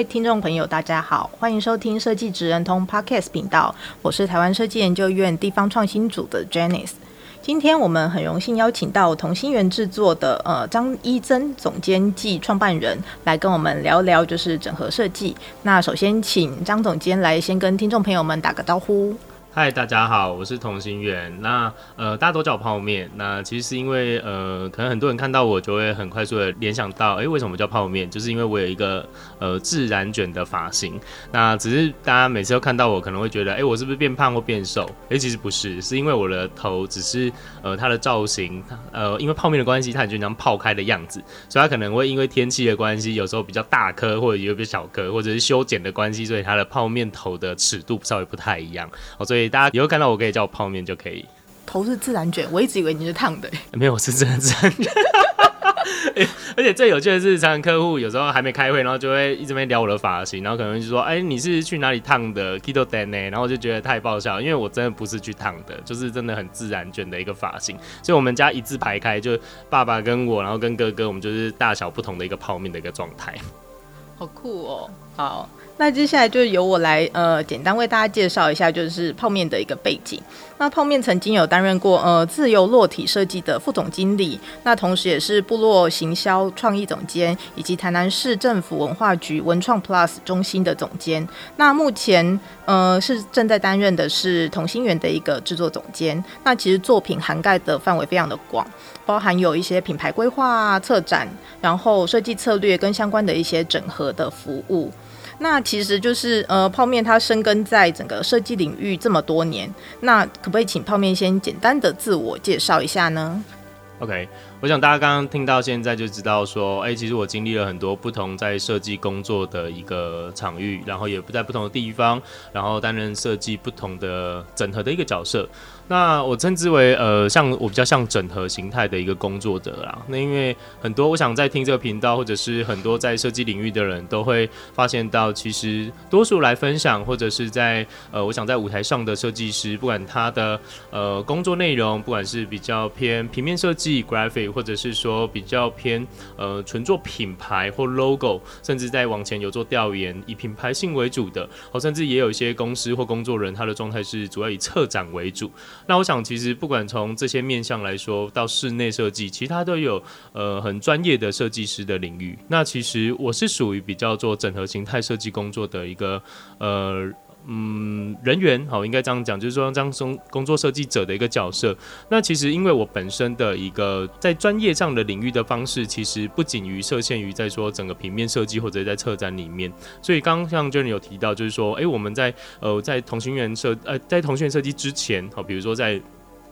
位听众朋友，大家好，欢迎收听设计职人通 Podcast 频道，我是台湾设计研究院地方创新组的 Janice。今天我们很荣幸邀请到同心圆制作的呃张一增总监暨创办人来跟我们聊聊，就是整合设计。那首先请张总监来先跟听众朋友们打个招呼。嗨，大家好，我是同心圆。那呃，大家都叫我泡面。那其实是因为呃，可能很多人看到我就会很快速的联想到，哎、为什么叫泡面？就是因为我有一个呃自然卷的发型。那只是大家每次都看到我，可能会觉得，哎、我是不是变胖或变瘦？哎、其实不是，是因为我的头只是呃它的造型，呃，因为泡面的关系，它就像泡开的样子，所以它可能会因为天气的关系，有时候比较大颗，或者有比较小颗，或者是修剪的关系，所以它的泡面头的尺度稍微不太一样。哦，所以。所以大家以后看到我可以叫我泡面就可以。头是自然卷，我一直以为你是烫的。没有，我是真的自然卷。而且最有趣的是，常常客户有时候还没开会，然后就会一直在聊我的发型，然后可能就说：“哎、欸，你是去哪里烫的？Kito d a n 呢？”然后我就觉得太爆笑，因为我真的不是去烫的，就是真的很自然卷的一个发型。所以我们家一字排开，就爸爸跟我，然后跟哥哥，我们就是大小不同的一个泡面的一个状态。好酷哦！好。那接下来就由我来呃简单为大家介绍一下，就是泡面的一个背景。那泡面曾经有担任过呃自由落体设计的副总经理，那同时也是部落行销创意总监，以及台南市政府文化局文创 Plus 中心的总监。那目前呃是正在担任的是同心圆的一个制作总监。那其实作品涵盖的范围非常的广，包含有一些品牌规划、策展，然后设计策略跟相关的一些整合的服务。那其实就是呃，泡面它深耕在整个设计领域这么多年，那可不可以请泡面先简单的自我介绍一下呢？OK，我想大家刚刚听到现在就知道说，哎、其实我经历了很多不同在设计工作的一个场域，然后也不在不同的地方，然后担任设计不同的整合的一个角色。那我称之为呃，像我比较像整合形态的一个工作者啦。那因为很多我想在听这个频道，或者是很多在设计领域的人都会发现到，其实多数来分享，或者是在呃，我想在舞台上的设计师，不管他的呃工作内容，不管是比较偏平面设计 （graphic），或者是说比较偏呃纯做品牌或 logo，甚至在往前有做调研，以品牌性为主的，哦，甚至也有一些公司或工作人，他的状态是主要以策展为主。那我想，其实不管从这些面向来说，到室内设计，其他都有呃很专业的设计师的领域。那其实我是属于比较做整合形态设计工作的一个呃嗯人员，好，应该这样讲，就是说当中工作设计者的一个角色。那其实因为我本身的一个在专业上的领域的方式，其实不仅于设限于在说整个平面设计或者在策展里面。所以刚刚像 j e n 有提到，就是说，哎、我们在呃在同心圆设呃在同心圆设计之前，好，比如说在。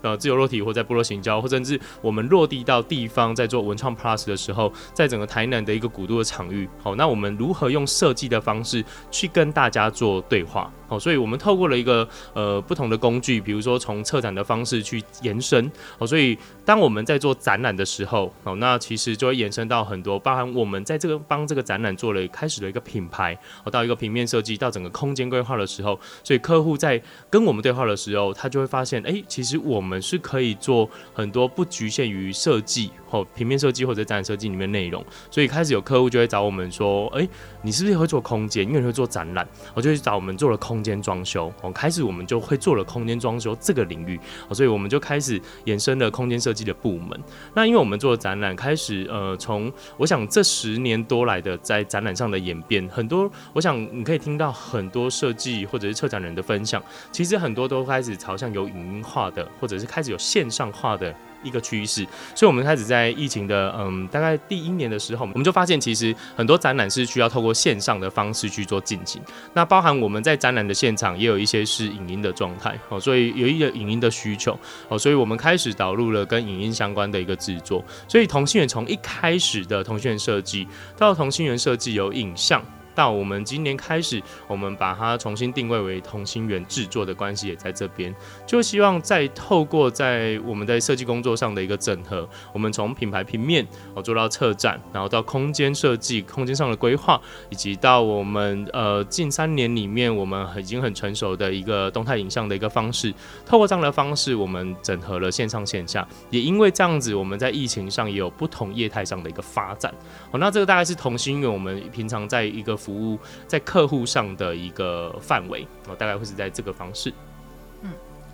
呃，自由落体或在部落行交，或甚至我们落地到地方，在做文创 Plus 的时候，在整个台南的一个古都的场域，好，那我们如何用设计的方式去跟大家做对话？好，所以我们透过了一个呃不同的工具，比如说从策展的方式去延伸。好，所以当我们在做展览的时候，好，那其实就会延伸到很多，包含我们在这个帮这个展览做了开始的一个品牌，好，到一个平面设计，到整个空间规划的时候，所以客户在跟我们对话的时候，他就会发现，哎、其实我们。是可以做很多不局限于设计或平面设计或者展览设计里面内容，所以开始有客户就会找我们说：“哎，你是不是会做空间？因为你会做展览，我就去找我们做了空空间装修。哦，开始我们就会做了空间装修这个领域，所以我们就开始延伸了空间设计的部门。那因为我们做展览，开始呃，从我想这十年多来的在展览上的演变，很多我想你可以听到很多设计或者是策展人的分享，其实很多都开始朝向有影音化的或者。是开始有线上化的一个趋势，所以我们开始在疫情的嗯大概第一年的时候，我们就发现其实很多展览是需要透过线上的方式去做进行。那包含我们在展览的现场也有一些是影音的状态哦，所以有一个影音的需求哦，所以我们开始导入了跟影音相关的一个制作。所以同心圆从一开始的同心圆设计到同心圆设计有影像。到我们今年开始，我们把它重新定位为同心圆制作的关系也在这边，就希望再透过在我们在设计工作上的一个整合，我们从品牌平面哦做到策展，然后到空间设计、空间上的规划，以及到我们呃近三年里面我们已经很成熟的一个动态影像的一个方式，透过这样的方式，我们整合了线上线下，也因为这样子，我们在疫情上也有不同业态上的一个发展。哦，那这个大概是同心圆我们平常在一个。服务在客户上的一个范围，我大概会是在这个方式。嗯，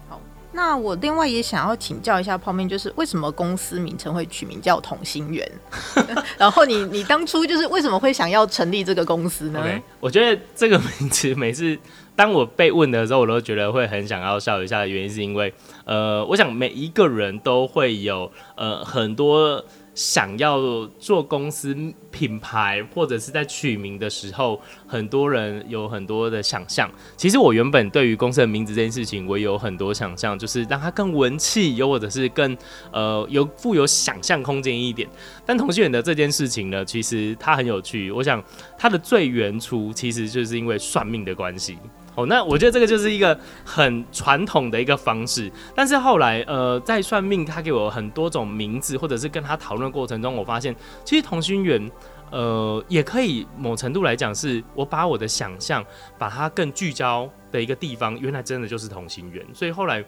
好，那我另外也想要请教一下泡面，就是为什么公司名称会取名叫同心圆？然后你你当初就是为什么会想要成立这个公司呢？Okay, 我觉得这个名字每次当我被问的时候，我都觉得会很想要笑一下的原因，是因为呃，我想每一个人都会有呃很多。想要做公司品牌，或者是在取名的时候，很多人有很多的想象。其实我原本对于公司的名字这件事情，我有很多想象，就是让它更文气，又或者是更呃有富有想象空间一点。但同心圆的这件事情呢，其实它很有趣。我想它的最原初，其实就是因为算命的关系。哦，那我觉得这个就是一个很传统的一个方式，但是后来，呃，在算命他给我很多种名字，或者是跟他讨论过程中，我发现其实同心圆，呃，也可以某程度来讲，是我把我的想象把它更聚焦的一个地方，原来真的就是同心圆，所以后来，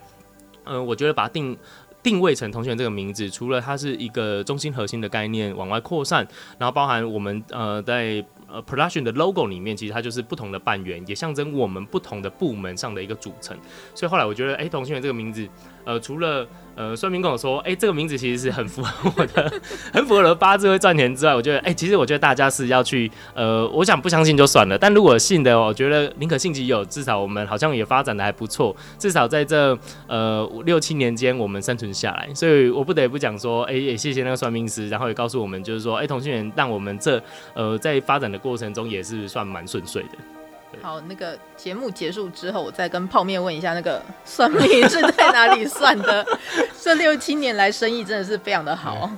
呃，我觉得把它定。定位成同心圆这个名字，除了它是一个中心核心的概念往外扩散，然后包含我们呃在呃 production 的 logo 里面，其实它就是不同的半圆，也象征我们不同的部门上的一个组成。所以后来我觉得，哎、同心圆这个名字，呃，除了呃，算命跟我说，哎、这个名字其实是很符合我的，很符合我的八字会赚钱之外，我觉得，哎、其实我觉得大家是要去，呃，我想不相信就算了，但如果信的，我觉得宁可信其有，至少我们好像也发展的还不错，至少在这呃六七年间我们生存下来，所以我不得不讲说，哎、也谢谢那个算命师，然后也告诉我们，就是说，哎、同心圆让我们这呃在发展的过程中也是算蛮顺遂的。好，那个节目结束之后，我再跟泡面问一下，那个 算命是在哪里算的？这六七年来生意真的是非常的好。嗯、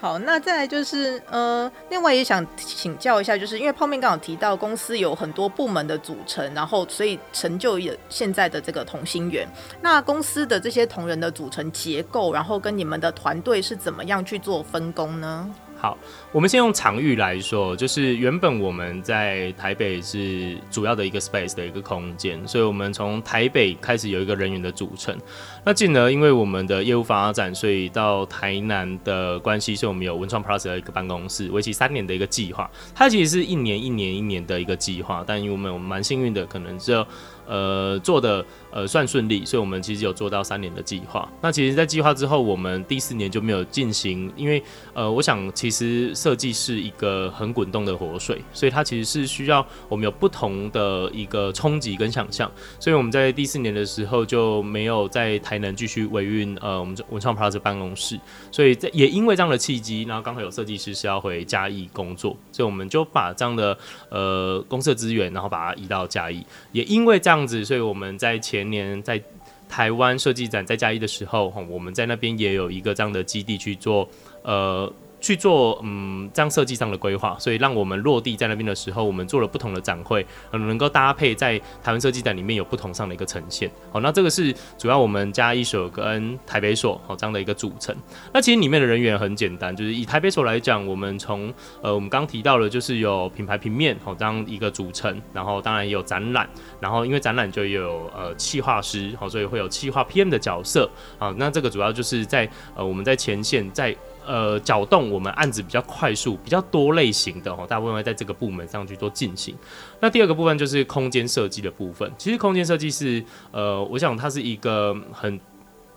好，那再来就是呃，另外也想请教一下，就是因为泡面刚好提到公司有很多部门的组成，然后所以成就也现在的这个同心圆。那公司的这些同仁的组成结构，然后跟你们的团队是怎么样去做分工呢？好，我们先用场域来说，就是原本我们在台北是主要的一个 space 的一个空间，所以我们从台北开始有一个人员的组成。那进而因为我们的业务发展，所以到台南的关系，所以我们有文创 Plus 的一个办公室，为期三年的一个计划。它其实是一年一年一年的一个计划，但因为我们蛮幸运的，可能只有。呃，做的呃算顺利，所以我们其实有做到三年的计划。那其实，在计划之后，我们第四年就没有进行，因为呃，我想其实设计是一个很滚动的活水，所以它其实是需要我们有不同的一个冲击跟想象。所以我们在第四年的时候就没有在台南继续维运呃我们文创 Plus 办公室，所以在也因为这样的契机，然后刚好有设计师是要回嘉义工作，所以我们就把这样的呃公司的资源，然后把它移到嘉义，也因为这样。样子，所以我们在前年在台湾设计展在嘉义的时候，我们在那边也有一个这样的基地去做，呃。去做嗯这样设计上的规划，所以让我们落地在那边的时候，我们做了不同的展会，嗯，能够搭配在台湾设计展里面有不同上的一个呈现。好，那这个是主要我们嘉义所跟台北所好这样的一个组成。那其实里面的人员很简单，就是以台北所来讲，我们从呃我们刚提到的，就是有品牌平面好这样一个组成，然后当然也有展览，然后因为展览就有呃企划师好，所以会有企划 PM 的角色。好，那这个主要就是在呃我们在前线在。呃，搅动我们案子比较快速、比较多类型的哦，大部分会在这个部门上去做进行。那第二个部分就是空间设计的部分。其实空间设计是呃，我想它是一个很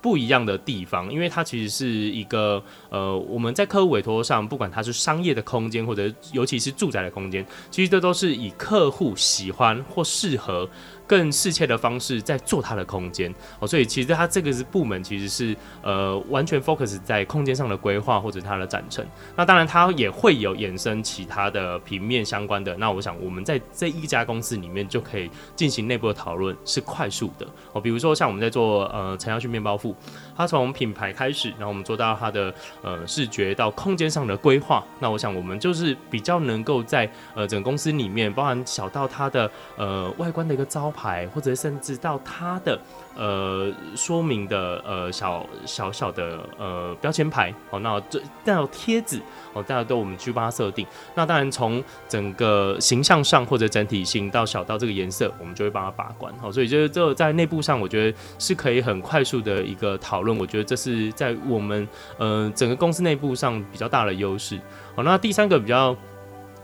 不一样的地方，因为它其实是一个呃，我们在客户委托上，不管它是商业的空间，或者尤其是住宅的空间，其实这都是以客户喜欢或适合。更适切的方式在做它的空间哦，所以其实它这个是部门其实是呃完全 focus 在空间上的规划或者它的展陈。那当然它也会有衍生其他的平面相关的。那我想我们在这一家公司里面就可以进行内部的讨论，是快速的哦。比如说像我们在做呃陈耀旭面包铺，它从品牌开始，然后我们做到它的呃视觉到空间上的规划。那我想我们就是比较能够在呃整个公司里面，包含小到它的呃外观的一个招牌，牌或者甚至到它的呃说明的呃小小小的呃标签牌哦，那这带有贴纸哦，大家都我们去帮它设定。那当然从整个形象上或者整体性到小到这个颜色，我们就会帮它把关哦。所以就是这在内部上，我觉得是可以很快速的一个讨论。我觉得这是在我们呃整个公司内部上比较大的优势。好，那第三个比较。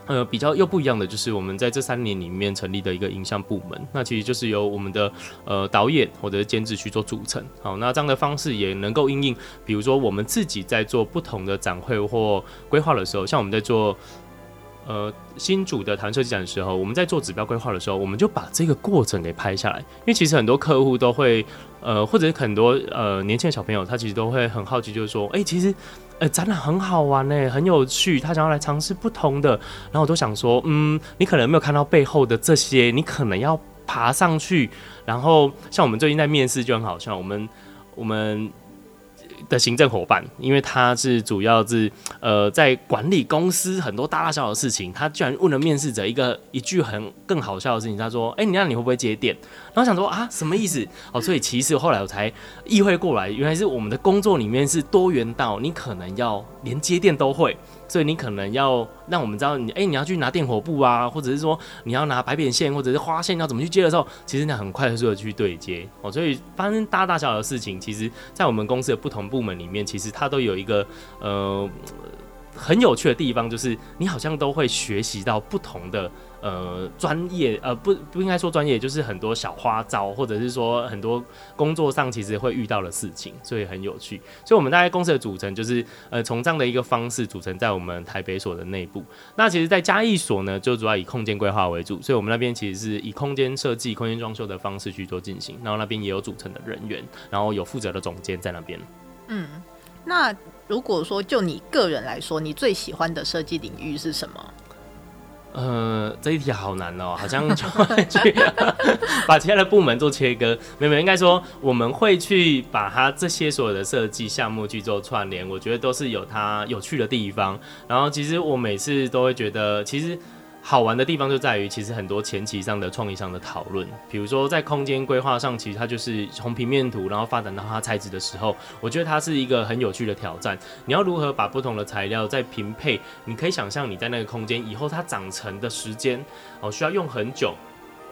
呃，比较又不一样的就是我们在这三年里面成立的一个影像部门，那其实就是由我们的呃导演或者是监制去做组成。好，那这样的方式也能够因应，比如说我们自己在做不同的展会或规划的时候，像我们在做呃新组的台湾设计展的时候，我们在做指标规划的时候，我们就把这个过程给拍下来，因为其实很多客户都会呃，或者很多呃年轻的小朋友，他其实都会很好奇，就是说，哎、其实。呃，展览很好玩呢，很有趣。他想要来尝试不同的，然后我都想说，嗯，你可能没有看到背后的这些，你可能要爬上去。然后像我们最近在面试就很好笑，我们我们。的行政伙伴，因为他是主要是呃在管理公司很多大大小小的事情，他居然问了面试者一个一句很更好笑的事情，他说：“哎、你那你会不会接电？”然后想说啊，什么意思？哦，所以其实后来我才意会过来，原来是我们的工作里面是多元到你可能要连接电都会。所以你可能要让我们知道你，哎、你要去拿电火布啊，或者是说你要拿白扁线或者是花线要怎么去接的时候，其实你很快速的去对接哦。所以发生大大小小的事情，其实，在我们公司的不同部门里面，其实它都有一个呃很有趣的地方，就是你好像都会学习到不同的。呃，专业呃不不应该说专业，就是很多小花招，或者是说很多工作上其实会遇到的事情，所以很有趣。所以，我们大概公司的组成就是呃，从这样的一个方式组成在我们台北所的内部。那其实，在嘉义所呢，就主要以空间规划为主，所以我们那边其实是以空间设计、空间装修的方式去做进行。然后那边也有组成的人员，然后有负责的总监在那边。嗯，那如果说就你个人来说，你最喜欢的设计领域是什么？呃，这一题好难哦，好像就会去 把其他的部门做切割。没有，应该说我们会去把它这些所有的设计项目去做串联，我觉得都是有它有趣的地方。然后，其实我每次都会觉得，其实。好玩的地方就在于，其实很多前期上的创意上的讨论，比如说在空间规划上，其实它就是从平面图，然后发展到它材质的时候，我觉得它是一个很有趣的挑战。你要如何把不同的材料在平配？你可以想象你在那个空间以后它长成的时间哦，需要用很久。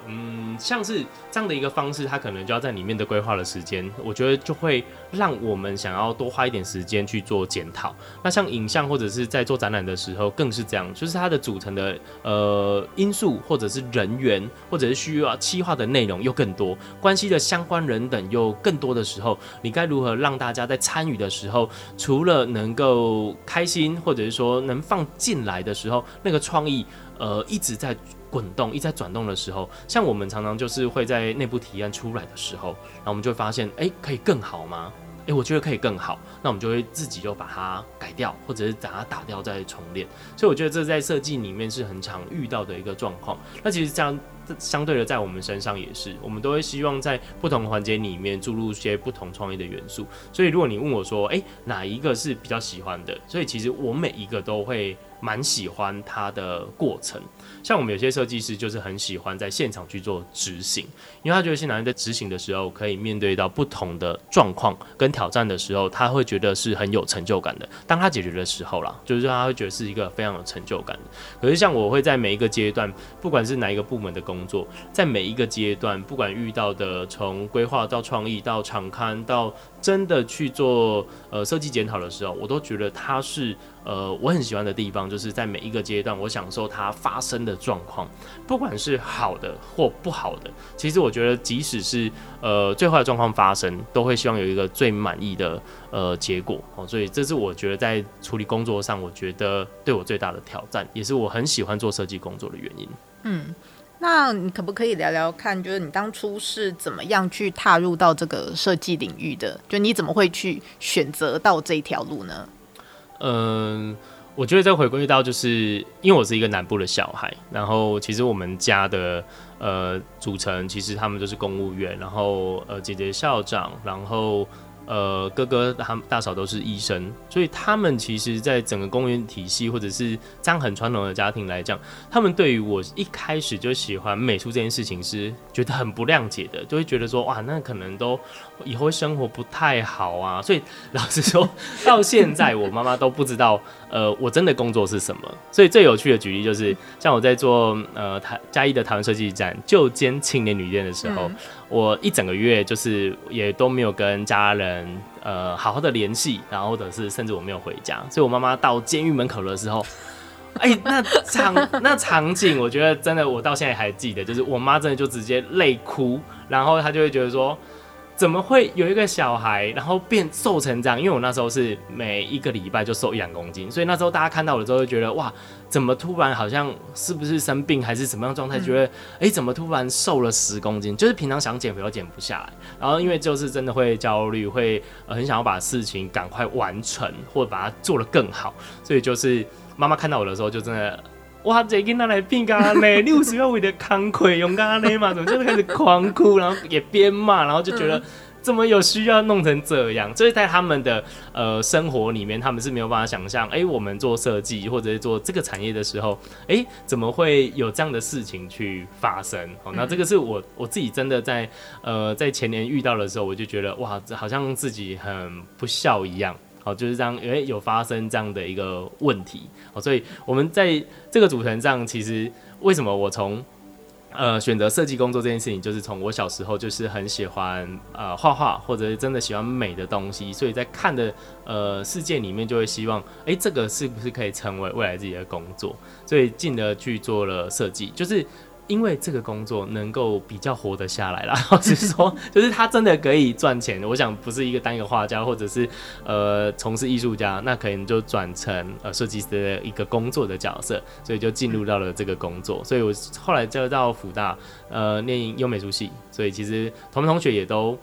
嗯，像是这样的一个方式，它可能就要在里面的规划的时间，我觉得就会让我们想要多花一点时间去做检讨。那像影像或者是在做展览的时候，更是这样，就是它的组成的呃因素，或者是人员，或者是需要企划的内容又更多，关系的相关人等又更多的时候，你该如何让大家在参与的时候，除了能够开心，或者是说能放进来的时候，那个创意呃一直在。滚动一直在转动的时候，像我们常常就是会在内部提案出来的时候，然后我们就会发现，哎、可以更好吗？哎、我觉得可以更好，那我们就会自己就把它改掉，或者是把它打掉再重练。所以我觉得这在设计里面是很常遇到的一个状况。那其实这样。相对的，在我们身上也是，我们都会希望在不同环节里面注入一些不同创意的元素。所以，如果你问我说，诶、欸，哪一个是比较喜欢的？所以，其实我每一个都会蛮喜欢它的过程。像我们有些设计师就是很喜欢在现场去做执行，因为他觉得现场在执行的时候，可以面对到不同的状况跟挑战的时候，他会觉得是很有成就感的。当他解决的时候啦，就是他会觉得是一个非常有成就感的。可是，像我会在每一个阶段，不管是哪一个部门的工工作在每一个阶段，不管遇到的从规划到创意到场刊到真的去做呃设计检讨的时候，我都觉得它是呃我很喜欢的地方，就是在每一个阶段，我享受它发生的状况，不管是好的或不好的。其实我觉得，即使是呃最坏的状况发生，都会希望有一个最满意的呃结果哦。所以这是我觉得在处理工作上，我觉得对我最大的挑战，也是我很喜欢做设计工作的原因。嗯。那你可不可以聊聊看，就是你当初是怎么样去踏入到这个设计领域的？就你怎么会去选择到这条路呢？嗯，我觉得这回归到就是因为我是一个南部的小孩，然后其实我们家的呃组成其实他们都是公务员，然后呃姐姐校长，然后。呃，哥哥他大嫂都是医生，所以他们其实，在整个公务员体系或者是这样很传统的家庭来讲，他们对于我一开始就喜欢美术这件事情是觉得很不谅解的，就会觉得说，哇，那可能都以后生活不太好啊。所以老实说，到现在我妈妈都不知道，呃，我真的工作是什么。所以最有趣的举例就是，像我在做呃台嘉义的台湾设计展就兼青年旅店的时候。嗯我一整个月就是也都没有跟家人呃好好的联系，然后或者是甚至我没有回家，所以我妈妈到监狱门口的时候，哎、欸，那场 那场景，我觉得真的我到现在还记得，就是我妈真的就直接泪哭，然后她就会觉得说。怎么会有一个小孩，然后变瘦成这样？因为我那时候是每一个礼拜就瘦一两公斤，所以那时候大家看到我的时候会觉得哇，怎么突然好像是不是生病还是什么样状态？觉得哎，怎么突然瘦了十公斤？就是平常想减肥都减不下来，然后因为就是真的会焦虑，会很想要把事情赶快完成，或者把它做得更好，所以就是妈妈看到我的时候就真的。哇！这囡仔来变咖呢？六十要为了慷慨用咖呢嘛？怎么就开始狂哭，然后也边骂，然后就觉得怎么有需要弄成这样？所以在他们的呃生活里面，他们是没有办法想象，哎、欸，我们做设计或者是做这个产业的时候，哎、欸，怎么会有这样的事情去发生？哦，那这个是我我自己真的在呃在前年遇到的时候，我就觉得哇，好像自己很不孝一样。哦，就是这样，因为有发生这样的一个问题，哦，所以我们在这个组成上，其实为什么我从呃选择设计工作这件事情，就是从我小时候就是很喜欢呃画画，或者是真的喜欢美的东西，所以在看的呃世界里面，就会希望，哎，这个是不是可以成为未来自己的工作，所以进而去做了设计，就是。因为这个工作能够比较活得下来啦，只是说，就是他真的可以赚钱。我想不是一个单一个画家，或者是呃从事艺术家，那可能就转成呃设计师的一个工作的角色，所以就进入到了这个工作。所以我后来就到福大呃念优美术系，所以其实同班同学也都。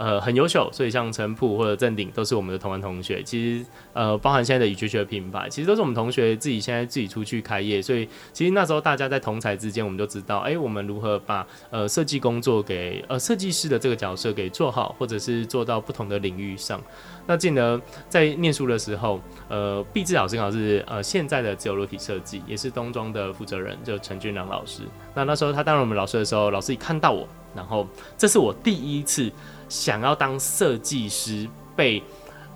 呃，很优秀，所以像陈普或者郑鼎都是我们的同班同学。其实，呃，包含现在的雨学学品牌，其实都是我们同学自己现在自己出去开业。所以，其实那时候大家在同才之间，我们就知道，哎、我们如何把呃设计工作给呃设计师的这个角色给做好，或者是做到不同的领域上。那进而在念书的时候，呃，毕志老师刚好是呃现在的自由落体设计，也是东庄的负责人，就陈俊良老师。那那时候他当了我们老师的时候，老师一看到我，然后这是我第一次。想要当设计师被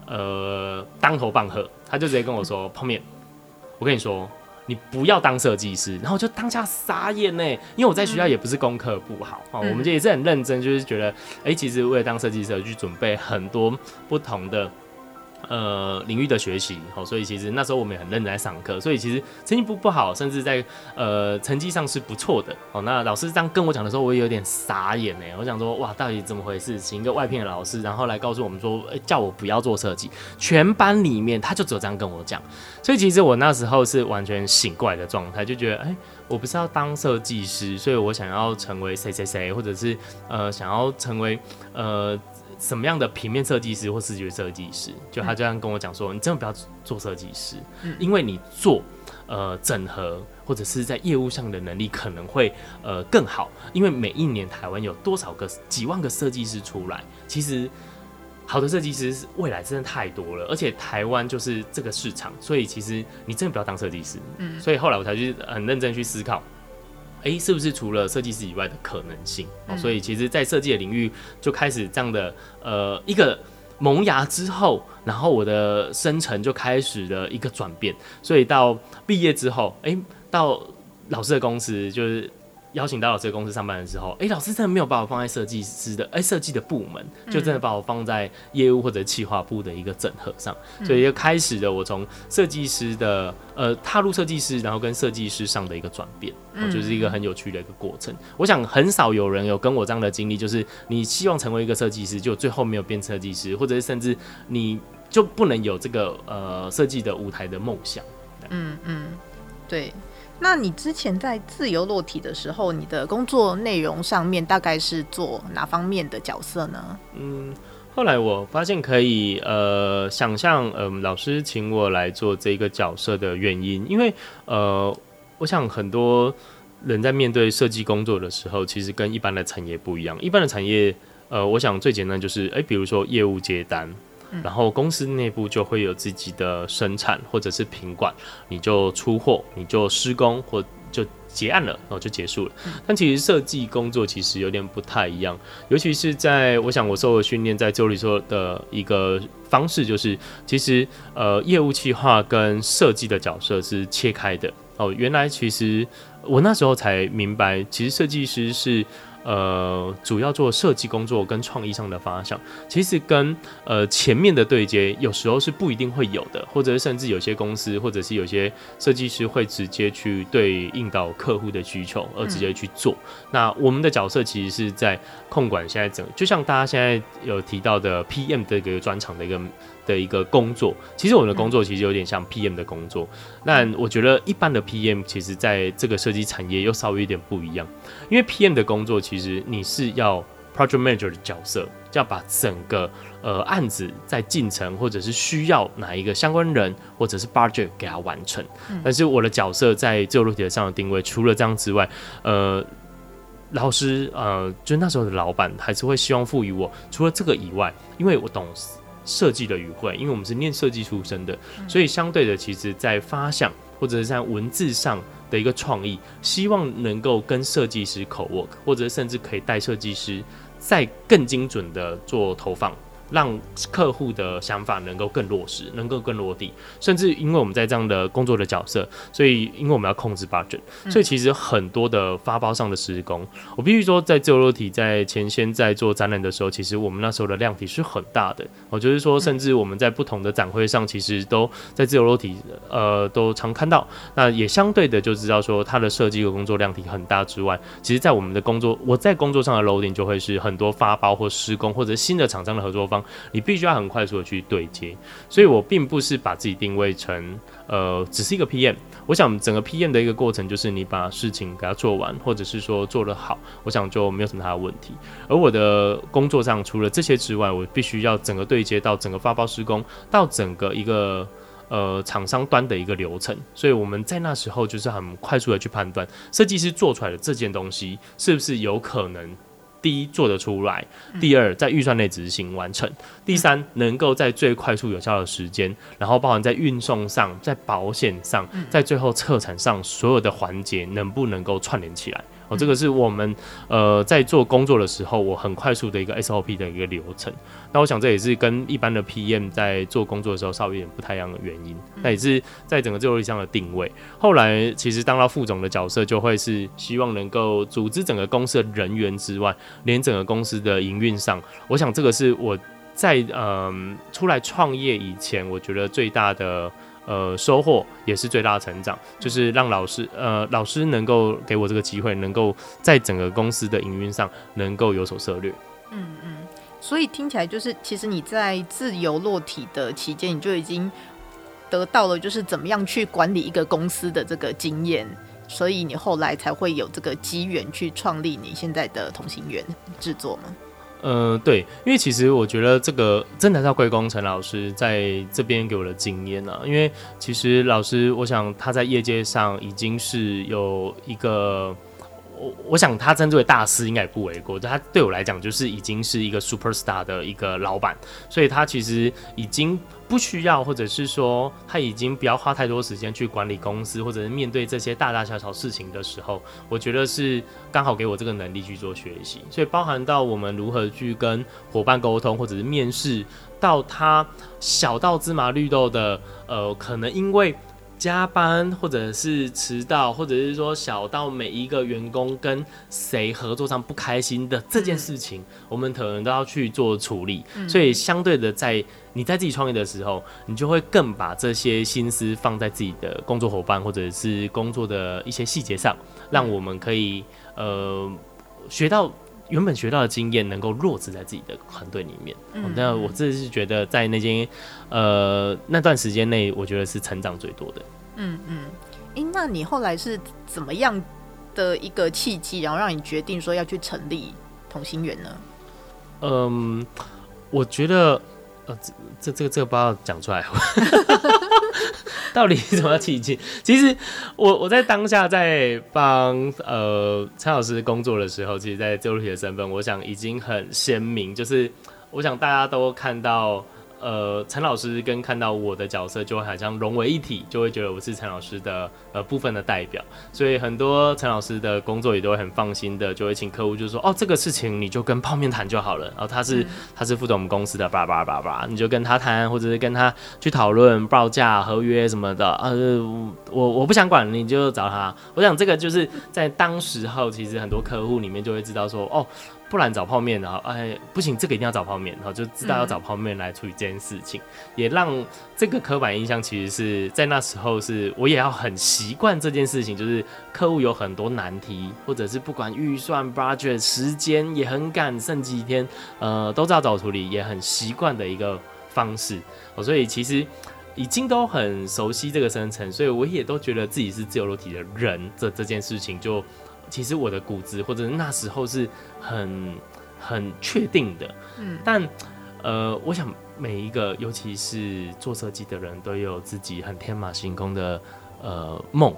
呃当头棒喝，他就直接跟我说：“泡面，我跟你说，你不要当设计师。”然后我就当下傻眼呢，因为我在学校也不是功课不好啊，我们就也是很认真，就是觉得哎、欸，其实为了当设计师去准备很多不同的。呃，领域的学习，好，所以其实那时候我们也很认真在上课，所以其实成绩不不好，甚至在呃成绩上是不错的。哦，那老师这样跟我讲的时候，我也有点傻眼呢。我想说，哇，到底怎么回事？请一个外聘的老师，然后来告诉我们说，欸，叫我不要做设计，全班里面他就只有这样跟我讲。所以其实我那时候是完全醒过来的状态，就觉得，哎，我不是要当设计师，所以我想要成为谁谁谁，或者是呃想要成为呃。什么样的平面设计师或视觉设计师，就他这样跟我讲说，你真的不要做设计师，因为你做呃整合或者是在业务上的能力可能会呃更好，因为每一年台湾有多少个几万个设计师出来，其实好的设计师未来真的太多了，而且台湾就是这个市场，所以其实你真的不要当设计师，嗯，所以后来我才去很认真去思考。诶、欸，是不是除了设计师以外的可能性？嗯、所以其实，在设计的领域就开始这样的呃一个萌芽之后，然后我的生成就开始了一个转变。所以到毕业之后，哎、欸，到老师的公司就是。邀请到老师的公司上班的时候，哎、欸，老师真的没有把我放在设计师的哎设计的部门，就真的把我放在业务或者企划部的一个整合上，嗯、所以就开始了我从设计师的呃踏入设计师，然后跟设计师上的一个转变，嗯，就是一个很有趣的一个过程。我想很少有人有跟我这样的经历，就是你希望成为一个设计师，就最后没有变设计师，或者是甚至你就不能有这个呃设计的舞台的梦想。嗯嗯，对。那你之前在自由落体的时候，你的工作内容上面大概是做哪方面的角色呢？嗯，后来我发现可以呃想象，嗯、老师请我来做这个角色的原因，因为呃，我想很多人在面对设计工作的时候，其实跟一般的产业不一样。一般的产业，呃，我想最简单就是，诶、欸，比如说业务接单。然后公司内部就会有自己的生产或者是品管，你就出货，你就施工或就结案了，然后就结束了。但其实设计工作其实有点不太一样，尤其是在我想我受的训练，在这里说的一个方式就是，其实呃业务企划跟设计的角色是切开的哦。原来其实我那时候才明白，其实设计师是。呃，主要做设计工作跟创意上的发想，其实跟呃前面的对接有时候是不一定会有的，或者甚至有些公司或者是有些设计师会直接去对应到客户的需求而直接去做。嗯、那我们的角色其实是在控管现在整，就像大家现在有提到的 PM 的一个专场的一个。的一个工作，其实我们的工作其实有点像 PM 的工作。那我觉得一般的 PM 其实在这个设计产业又稍微有点不一样，因为 PM 的工作其实你是要 Project Manager 的角色，就要把整个呃案子在进程或者是需要哪一个相关人或者是 budget 给它完成。但是我的角色在自由落体上的定位，除了这样之外，呃，老师呃，就那时候的老板还是会希望赋予我，除了这个以外，因为我懂。设计的语汇，因为我们是念设计出身的，所以相对的，其实在发想或者是在文字上的一个创意，希望能够跟设计师 co-work，或者甚至可以带设计师再更精准的做投放。让客户的想法能够更落实，能够更落地，甚至因为我们在这样的工作的角色，所以因为我们要控制 budget，所以其实很多的发包上的施工，我必须说，在自由落体在前线在做展览的时候，其实我们那时候的量体是很大的。我就是说，甚至我们在不同的展会上，其实都在自由落体，呃，都常看到。那也相对的就知道说，它的设计和工作量体很大之外，其实在我们的工作，我在工作上的 loading 就会是很多发包或施工或者新的厂商的合作方。你必须要很快速的去对接，所以我并不是把自己定位成呃，只是一个 PM。我想整个 PM 的一个过程就是你把事情给它做完，或者是说做得好，我想就没有什么大的问题。而我的工作上除了这些之外，我必须要整个对接到整个发包施工，到整个一个呃厂商端的一个流程。所以我们在那时候就是很快速的去判断设计师做出来的这件东西是不是有可能。第一做得出来，第二在预算内执行完成，第三能够在最快速有效的时间，然后包含在运送上、在保险上、在最后测产上所有的环节能不能够串联起来。哦，这个是我们呃在做工作的时候，我很快速的一个 SOP 的一个流程。那我想这也是跟一般的 PM 在做工作的时候稍微有点不太一样的原因。那也是在整个自由落体上的定位。后来其实当到副总的角色，就会是希望能够组织整个公司的人员之外，连整个公司的营运上，我想这个是我在嗯、呃、出来创业以前，我觉得最大的。呃，收获也是最大的成长，就是让老师，呃，老师能够给我这个机会，能够在整个公司的营运上能够有所涉略。嗯嗯，所以听起来就是，其实你在自由落体的期间，你就已经得到了就是怎么样去管理一个公司的这个经验，所以你后来才会有这个机缘去创立你现在的同心圆制作吗？呃，对，因为其实我觉得这个真的要归功陈老师在这边给我的经验啊，因为其实老师，我想他在业界上已经是有一个。我我想他称之为大师应该也不为过，他对我来讲就是已经是一个 super star 的一个老板，所以他其实已经不需要，或者是说他已经不要花太多时间去管理公司，或者是面对这些大大小小事情的时候，我觉得是刚好给我这个能力去做学习，所以包含到我们如何去跟伙伴沟通，或者是面试，到他小到芝麻绿豆的，呃，可能因为。加班，或者是迟到，或者是说小到每一个员工跟谁合作上不开心的这件事情，我们可能都要去做处理。所以相对的，在你在自己创业的时候，你就会更把这些心思放在自己的工作伙伴或者是工作的一些细节上，让我们可以呃学到。原本学到的经验能够落实在自己的团队里面，嗯，那我这是觉得在那间呃那段时间内，我觉得是成长最多的。嗯嗯，哎、欸，那你后来是怎么样的一个契机，然后让你决定说要去成立同心圆呢？嗯，我觉得，呃，这这这个这个不要讲出来，到底什么契机？其实我我在当下在帮呃蔡老师工作的时候，其实，在自由体的身份，我想已经很鲜明，就是我想大家都看到。呃，陈老师跟看到我的角色就会好像融为一体，就会觉得我是陈老师的呃部分的代表，所以很多陈老师的工作也都会很放心的，就会请客户就说哦，这个事情你就跟泡面谈就好了，然后他是、嗯、他是负责我们公司的，叭叭叭叭，你就跟他谈，或者是跟他去讨论报价、合约什么的，呃，我我不想管，你就找他。我想这个就是在当时候，其实很多客户里面就会知道说哦。不然找泡面，啊哎不行，这个一定要找泡面，然后就知道要找泡面来处理这件事情，也让这个刻板印象其实是在那时候是我也要很习惯这件事情，就是客户有很多难题，或者是不管预算、budget、时间也很赶，剩几天，呃，都知道找处理，也很习惯的一个方式。所以其实已经都很熟悉这个生成，所以我也都觉得自己是自由落体的人，这这件事情就。其实我的骨子或者那时候是很很确定的，嗯，但呃，我想每一个尤其是做设计的人都有自己很天马行空的呃梦，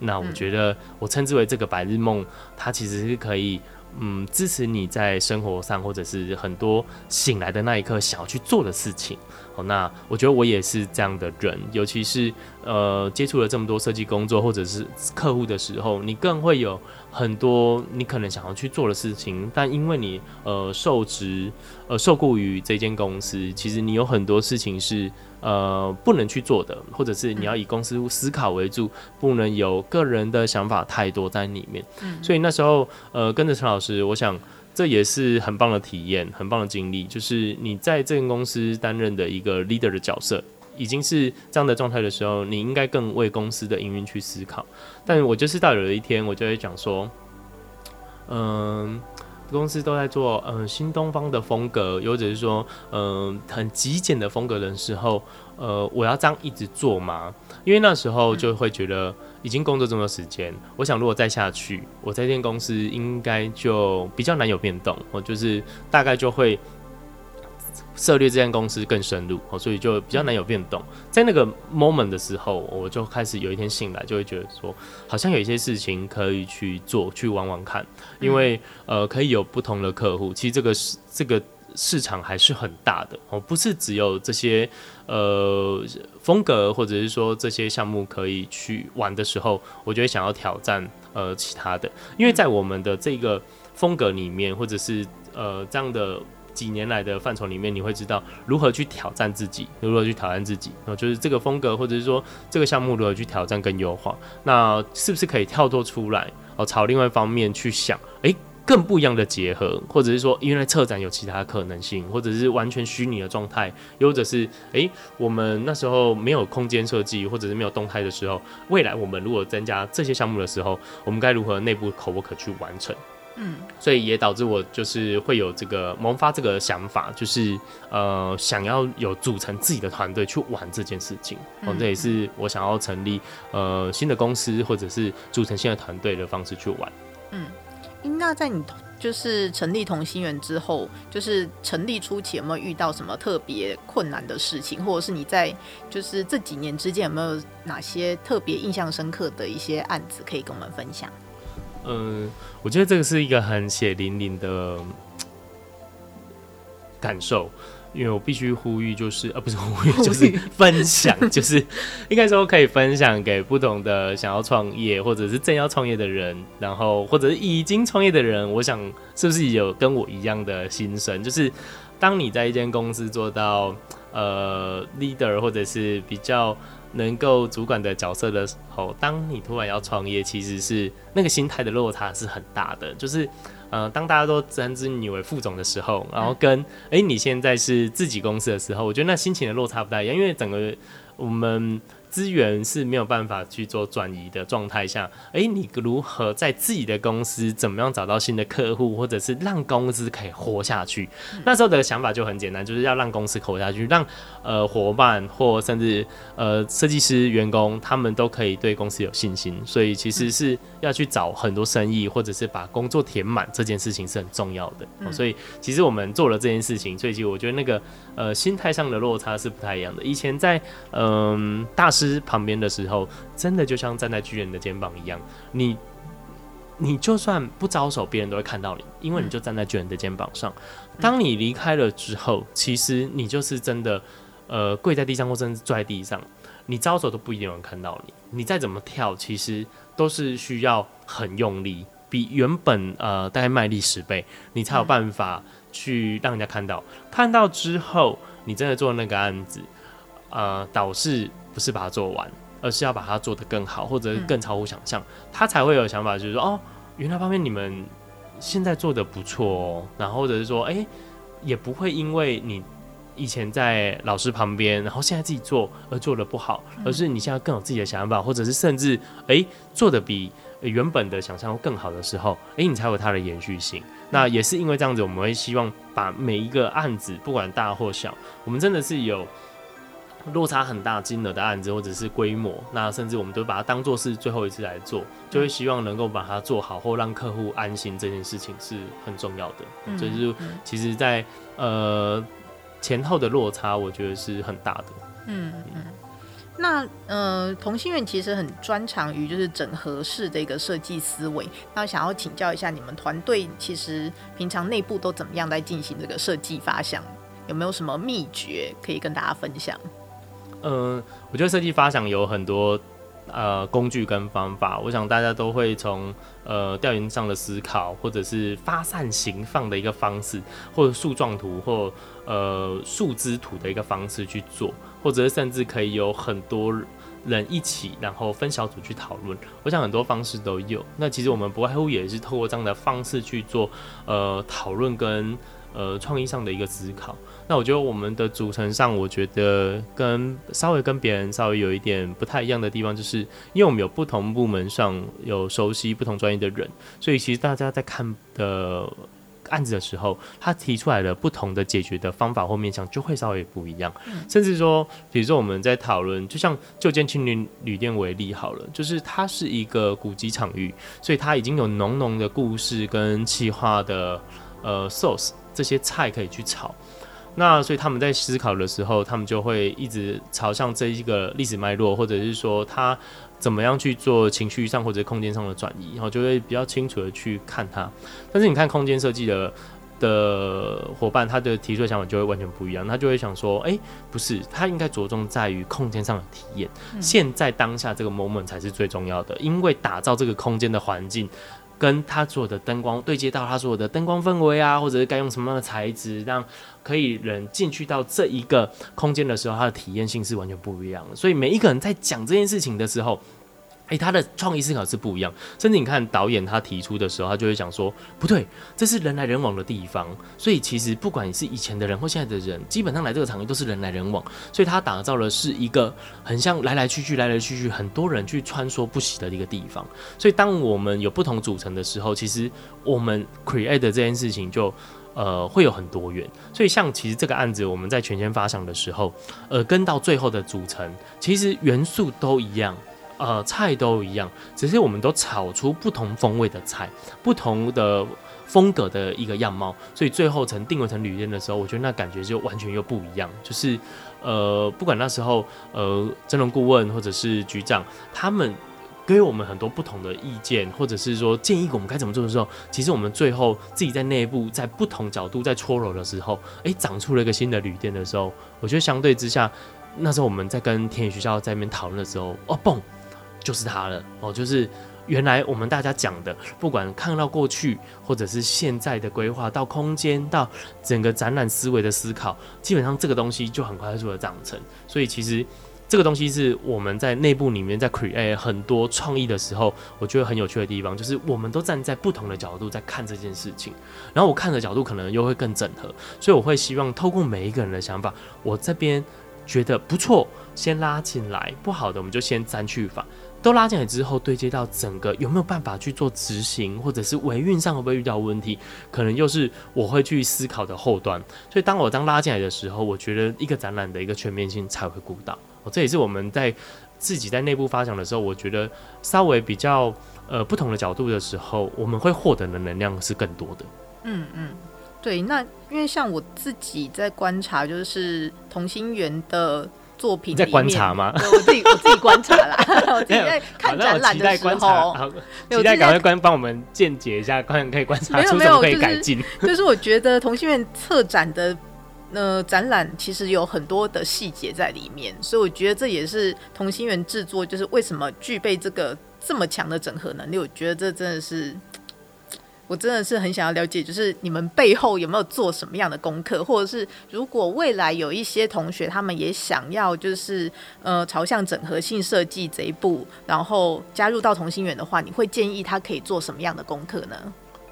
那我觉得我称之为这个白日梦，它其实是可以嗯支持你在生活上或者是很多醒来的那一刻想要去做的事情。好那我觉得我也是这样的人，尤其是呃接触了这么多设计工作或者是客户的时候，你更会有很多你可能想要去做的事情，但因为你呃受职呃受雇于这间公司，其实你有很多事情是呃不能去做的，或者是你要以公司思考为主，不能有个人的想法太多在里面。嗯，所以那时候呃跟着陈老师，我想。这也是很棒的体验，很棒的经历。就是你在这间公司担任的一个 leader 的角色，已经是这样的状态的时候，你应该更为公司的营运去思考。但我就是到有一天，我就会讲说，嗯，公司都在做嗯新东方的风格，或者是说嗯很极简的风格的时候，呃，我要这样一直做吗？因为那时候就会觉得。已经工作这么多时间，我想如果再下去，我在这间公司应该就比较难有变动，我就是大概就会涉猎这间公司更深入，哦所以就比较难有变动。在那个 moment 的时候，我就开始有一天醒来，就会觉得说，好像有一些事情可以去做，去玩玩看，因为呃，可以有不同的客户。其实这个是这个。市场还是很大的哦，不是只有这些呃风格，或者是说这些项目可以去玩的时候，我就会想要挑战呃其他的，因为在我们的这个风格里面，或者是呃这样的几年来的范畴里面，你会知道如何去挑战自己，如何去挑战自己，哦，就是这个风格，或者是说这个项目如何去挑战跟优化，那是不是可以跳脱出来哦，朝另外一方面去想，诶。更不一样的结合，或者是说，因为策展有其他可能性，或者是完全虚拟的状态，又或者是，诶、我们那时候没有空间设计，或者是没有动态的时候，未来我们如果增加这些项目的时候，我们该如何内部可不可去完成？嗯，所以也导致我就是会有这个萌发这个想法，就是呃，想要有组成自己的团队去玩这件事情。哦，这也是我想要成立呃新的公司，或者是组成新的团队的方式去玩。嗯。那在你就是成立同心圆之后，就是成立初期有没有遇到什么特别困难的事情，或者是你在就是这几年之间有没有哪些特别印象深刻的一些案子可以跟我们分享？嗯，我觉得这个是一个很血淋淋的感受。因为我必须呼吁，就是呃，不是呼吁，就是分享，就是应该说可以分享给不同的想要创业或者是正要创业的人，然后或者是已经创业的人，我想是不是有跟我一样的心声？就是当你在一间公司做到呃 leader 或者是比较能够主管的角色的时候，当你突然要创业，其实是那个心态的落差是很大的，就是。呃，当大家都称之你为副总的时候，然后跟哎、你现在是自己公司的时候，我觉得那心情的落差不大一样，因为整个我们资源是没有办法去做转移的状态下，哎、欸，你如何在自己的公司怎么样找到新的客户，或者是让公司可以活下去？嗯、那时候的想法就很简单，就是要让公司活下去，让呃伙伴或甚至呃设计师员工他们都可以对公司有信心。所以其实是要去找很多生意，或者是把工作填满，这件事情是很重要的。嗯、所以其实我们做了这件事情，所以其实我觉得那个呃心态上的落差是不太一样的。以前在嗯、呃、大师旁边的时候，真的就像站在巨人的肩膀一样，你你就算不招手，别人都会看到你，因为你就站在巨人的肩膀上。当你离开了之后，其实你就是真的呃跪在地上，或甚至坐在地上，你招手都不一定有人看到你。你再怎么跳，其实都是需要很用力，比原本呃大概卖力十倍，你才有办法去让人家看到。看到之后，你真的做那个案子。呃，导师不是把它做完，而是要把它做得更好，或者是更超乎想象，嗯、他才会有想法，就是说，哦，原来方面你们现在做的不错哦，然后或者是说，哎、欸，也不会因为你以前在老师旁边，然后现在自己做而做的不好，而是你现在更有自己的想法，或者是甚至哎、欸、做的比原本的想象更好的时候，哎、欸，你才有它的延续性。那也是因为这样子，我们会希望把每一个案子，不管大或小，我们真的是有。落差很大金额的案子或者是规模，那甚至我们都把它当做是最后一次来做，就会希望能够把它做好或让客户安心，这件事情是很重要的。嗯，就是其实在呃前后的落差，我觉得是很大的。嗯嗯。那呃，同心院其实很专长于就是整合式的一个设计思维。那想要请教一下，你们团队其实平常内部都怎么样在进行这个设计发想？有没有什么秘诀可以跟大家分享？嗯，我觉得设计发想有很多呃工具跟方法，我想大家都会从呃调研上的思考，或者是发散型放的一个方式，或者树状图或呃树枝图的一个方式去做，或者是甚至可以有很多人一起，然后分小组去讨论。我想很多方式都有。那其实我们不外乎也是透过这样的方式去做呃讨论跟呃创意上的一个思考。那我觉得我们的组成上，我觉得跟稍微跟别人稍微有一点不太一样的地方，就是因为我们有不同部门上有熟悉不同专业的人，所以其实大家在看的案子的时候，他提出来的不同的解决的方法或面向就会稍微不一样。甚至说，比如说我们在讨论，就像旧建青年旅店为例好了，就是它是一个古迹场域，所以它已经有浓浓的故事跟企划的呃 source 这些菜可以去炒。那所以他们在思考的时候，他们就会一直朝向这一个历史脉络，或者是说他怎么样去做情绪上或者空间上的转移，然后就会比较清楚的去看它。但是你看空间设计的的伙伴，他的提出的想法就会完全不一样，他就会想说，哎、欸，不是，他应该着重在于空间上的体验，现在当下这个 moment 才是最重要的，因为打造这个空间的环境。跟他所有的灯光对接到他所有的灯光氛围啊，或者是该用什么样的材质，让可以人进去到这一个空间的时候，他的体验性是完全不一样的。所以每一个人在讲这件事情的时候。诶、他的创意思考是不一样，甚至你看导演他提出的时候，他就会讲说，不对，这是人来人往的地方，所以其实不管你是以前的人或现在的人，基本上来这个场域都是人来人往，所以他打造的是一个很像来来去去、来来去去，很多人去穿梭不息的一个地方。所以当我们有不同组成的时候，其实我们 create 的这件事情就呃会有很多元。所以像其实这个案子我们在全线发想的时候，呃，跟到最后的组成，其实元素都一样。呃，菜都一样，只是我们都炒出不同风味的菜，不同的风格的一个样貌，所以最后成定位成旅店的时候，我觉得那感觉就完全又不一样。就是呃，不管那时候呃，真人顾问或者是局长，他们给我们很多不同的意见，或者是说建议我们该怎么做的时候，其实我们最后自己在内部在不同角度在搓揉的时候，诶、长出了一个新的旅店的时候，我觉得相对之下，那时候我们在跟天宇学校在那边讨论的时候，哦，嘣。就是它了哦，就是原来我们大家讲的，不管看到过去或者是现在的规划，到空间到整个展览思维的思考，基本上这个东西就很快速的长成。所以其实这个东西是我们在内部里面在 create 很多创意的时候，我觉得很有趣的地方，就是我们都站在不同的角度在看这件事情，然后我看的角度可能又会更整合，所以我会希望透过每一个人的想法，我这边。觉得不错，先拉进来；不好的，我们就先删去法。都拉进来之后，对接到整个有没有办法去做执行，或者是维运上会不会遇到问题，可能又是我会去思考的后端。所以当我当拉进来的时候，我觉得一个展览的一个全面性才会顾到。哦，这也是我们在自己在内部发想的时候，我觉得稍微比较呃不同的角度的时候，我们会获得的能量是更多的。嗯嗯，对。那因为像我自己在观察，就是同心圆的。作品在观察吗？我自己我自己观察啦，我自己在看展览的时候，好期待赶快观帮我们见解一下，看可以观察出什么可以改进。就是我觉得同心圆策展的呃展览其实有很多的细节在里面，所以我觉得这也是同心圆制作就是为什么具备这个这么强的整合能力。我觉得这真的是。我真的是很想要了解，就是你们背后有没有做什么样的功课，或者是如果未来有一些同学他们也想要，就是呃朝向整合性设计这一步，然后加入到同心圆的话，你会建议他可以做什么样的功课呢？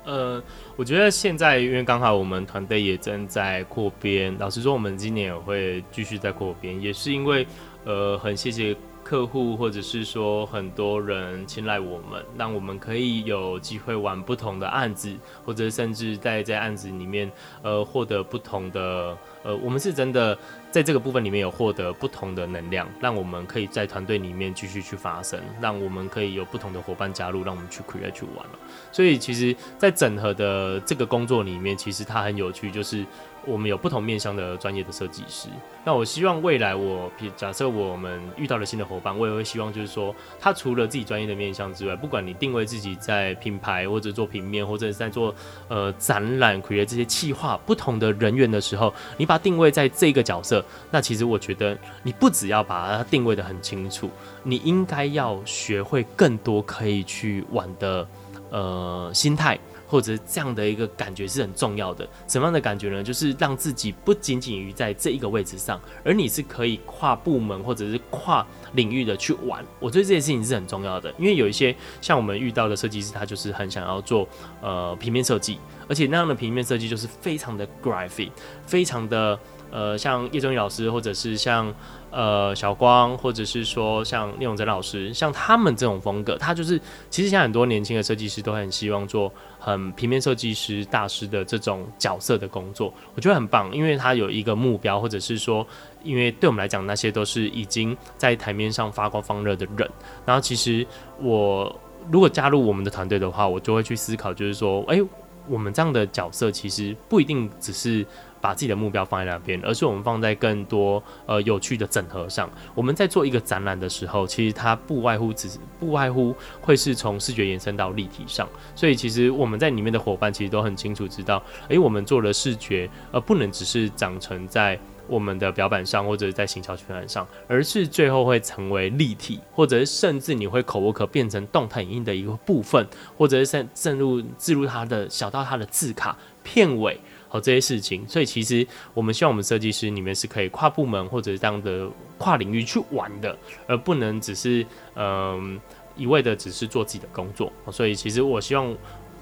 呃，我觉得现在因为刚好我们团队也正在扩编，老实说，我们今年也会继续在扩编，也是因为呃很谢谢。客户或者是说很多人青睐我们，让我们可以有机会玩不同的案子，或者甚至在这案子里面，呃，获得不同的，呃，我们是真的在这个部分里面有获得不同的能量，让我们可以在团队里面继续去发生，让我们可以有不同的伙伴加入，让我们去 create 去玩了。所以其实，在整合的这个工作里面，其实它很有趣，就是。我们有不同面向的专业的设计师，那我希望未来我假设我们遇到了新的伙伴，我也会希望就是说，他除了自己专业的面向之外，不管你定位自己在品牌或者做平面，或者是在做呃展览、create 这些企划不同的人员的时候，你把它定位在这个角色，那其实我觉得你不只要把它定位得很清楚，你应该要学会更多可以去玩的呃心态。或者这样的一个感觉是很重要的。什么样的感觉呢？就是让自己不仅仅于在这一个位置上，而你是可以跨部门或者是跨领域的去玩。我觉得这件事情是很重要的，因为有一些像我们遇到的设计师，他就是很想要做呃平面设计，而且那样的平面设计就是非常的 graphic，非常的呃像叶中宇老师或者是像。呃，小光，或者是说像聂永真老师，像他们这种风格，他就是其实像很多年轻的设计师都很希望做很平面设计师大师的这种角色的工作，我觉得很棒，因为他有一个目标，或者是说，因为对我们来讲，那些都是已经在台面上发光发热的人。然后，其实我如果加入我们的团队的话，我就会去思考，就是说，哎、我们这样的角色其实不一定只是。把自己的目标放在那边，而是我们放在更多呃有趣的整合上。我们在做一个展览的时候，其实它不外乎只是不外乎会是从视觉延伸到立体上。所以其实我们在里面的伙伴其实都很清楚知道，诶、我们做了视觉，而不能只是长成在我们的表板上或者在行销宣传上，而是最后会成为立体，或者是甚至你会口不可变成动态影音的一个部分，或者是渗渗入置入它的小到它的字卡片尾。好，这些事情，所以其实我们希望我们设计师里面是可以跨部门或者这样的跨领域去玩的，而不能只是嗯、呃、一味的只是做自己的工作。所以其实我希望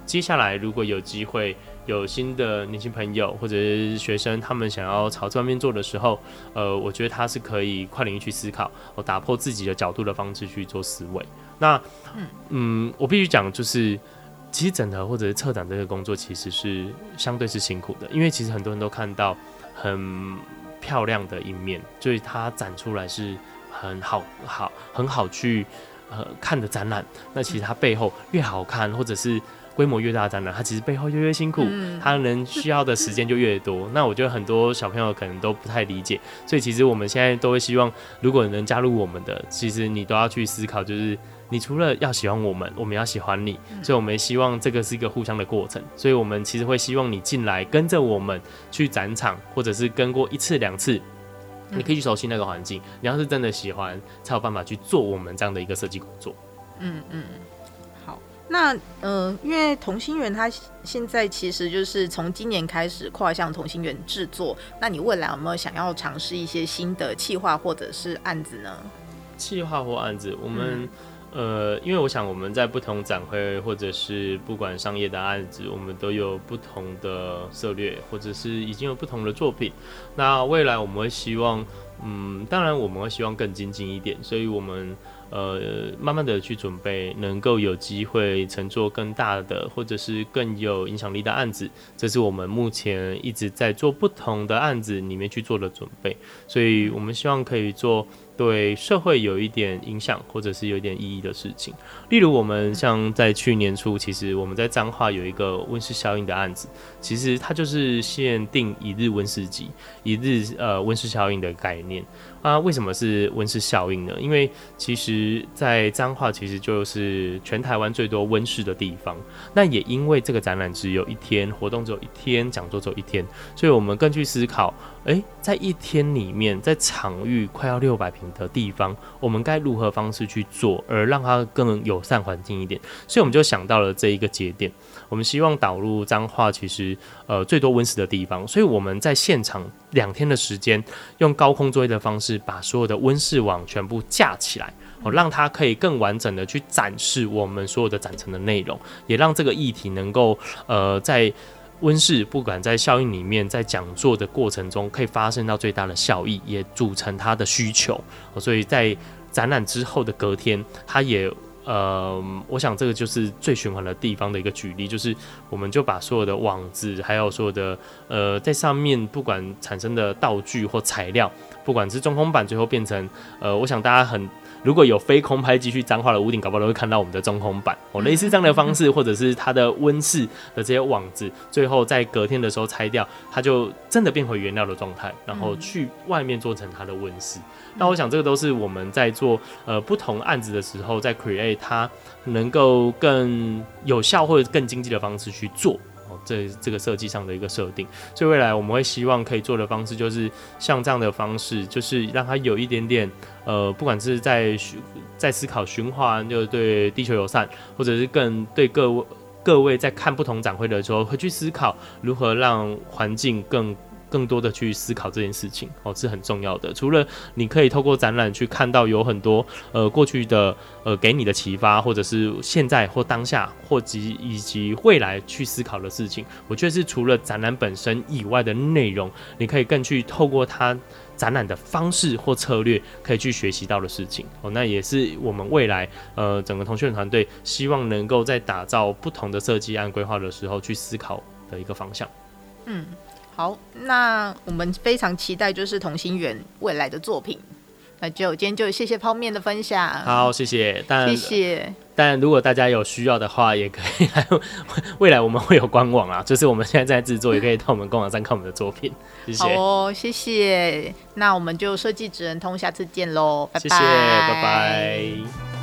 接下来如果有机会有新的年轻朋友或者是学生，他们想要朝这方面做的时候，呃，我觉得他是可以跨领域去思考，我打破自己的角度的方式去做思维。那嗯，我必须讲就是。其实整合或者是策展这个工作，其实是相对是辛苦的，因为其实很多人都看到很漂亮的一面，所以它展出来是很好好很好去呃看的展览。那其实它背后越好看，或者是规模越大的展览，它其实背后就越辛苦，它能需要的时间就越多。那我觉得很多小朋友可能都不太理解，所以其实我们现在都会希望，如果能加入我们的，其实你都要去思考，就是。你除了要喜欢我们，我们要喜欢你，所以我们希望这个是一个互相的过程。所以我们其实会希望你进来跟着我们去展场，或者是跟过一次两次，你可以去熟悉那个环境。你要是真的喜欢，才有办法去做我们这样的一个设计工作。嗯嗯，好。那呃，因为同心圆它现在其实就是从今年开始跨向同心圆制作。那你未来有没有想要尝试一些新的企划或者是案子呢？企划或案子，我们、嗯。呃，因为我想我们在不同展会或者是不管商业的案子，我们都有不同的策略，或者是已经有不同的作品。那未来我们会希望嗯，当然我们会希望更精进一点，所以我们。呃，慢慢的去准备，能够有机会乘坐更大的，或者是更有影响力的案子，这是我们目前一直在做不同的案子里面去做的准备，所以我们希望可以做。对社会有一点影响，或者是有一点意义的事情，例如我们像在去年初，其实我们在彰化有一个温室效应的案子，其实它就是限定一日温室级，一日呃温室效应的概念。啊，为什么是温室效应呢？因为其实，在彰化其实就是全台湾最多温室的地方。那也因为这个展览只有一天，活动只有一天，讲座只有一天，所以我们更去思考。诶，在一天里面，在场域快要六百平的地方，我们该如何方式去做，而让它更友善环境一点？所以我们就想到了这一个节点，我们希望导入彰化，其实呃最多温室的地方，所以我们在现场两天的时间，用高空作业的方式，把所有的温室网全部架起来，哦，让它可以更完整的去展示我们所有的展陈的内容，也让这个议题能够呃在。温室不管在效应里面，在讲座的过程中，可以发生到最大的效益，也组成它的需求。所以在展览之后的隔天，它也呃，我想这个就是最循环的地方的一个举例，就是我们就把所有的网子，还有所有的呃，在上面不管产生的道具或材料，不管是中空板，最后变成呃，我想大家很。如果有非空拍继续脏化的屋顶，搞不好都会看到我们的中空板哦，类似这样的方式，或者是它的温室的这些网子，最后在隔天的时候拆掉，它就真的变回原料的状态，然后去外面做成它的温室。那我想这个都是我们在做呃不同案子的时候，在 create 它能够更有效或者更经济的方式去做。这这个设计上的一个设定，所以未来我们会希望可以做的方式，就是像这样的方式，就是让它有一点点，呃，不管是在在思考循环，就是对地球友善，或者是更对各位各位在看不同展会的时候，会去思考如何让环境更。更多的去思考这件事情哦，是很重要的。除了你可以透过展览去看到有很多呃过去的呃给你的启发，或者是现在或当下或及以及未来去思考的事情，我觉得是除了展览本身以外的内容，你可以更去透过它展览的方式或策略，可以去学习到的事情哦。那也是我们未来呃整个童趣团队希望能够在打造不同的设计案规划的时候去思考的一个方向。嗯。好，那我们非常期待就是同心圆未来的作品。那就今天就谢谢泡面的分享。好，谢谢，但谢谢。但如果大家有需要的话，也可以来。未来我们会有官网啊，就是我们现在在制作，也可以到我们官网上看我们的作品。谢谢。好哦，谢谢。那我们就设计职人通，下次见喽，拜拜。谢谢，拜拜。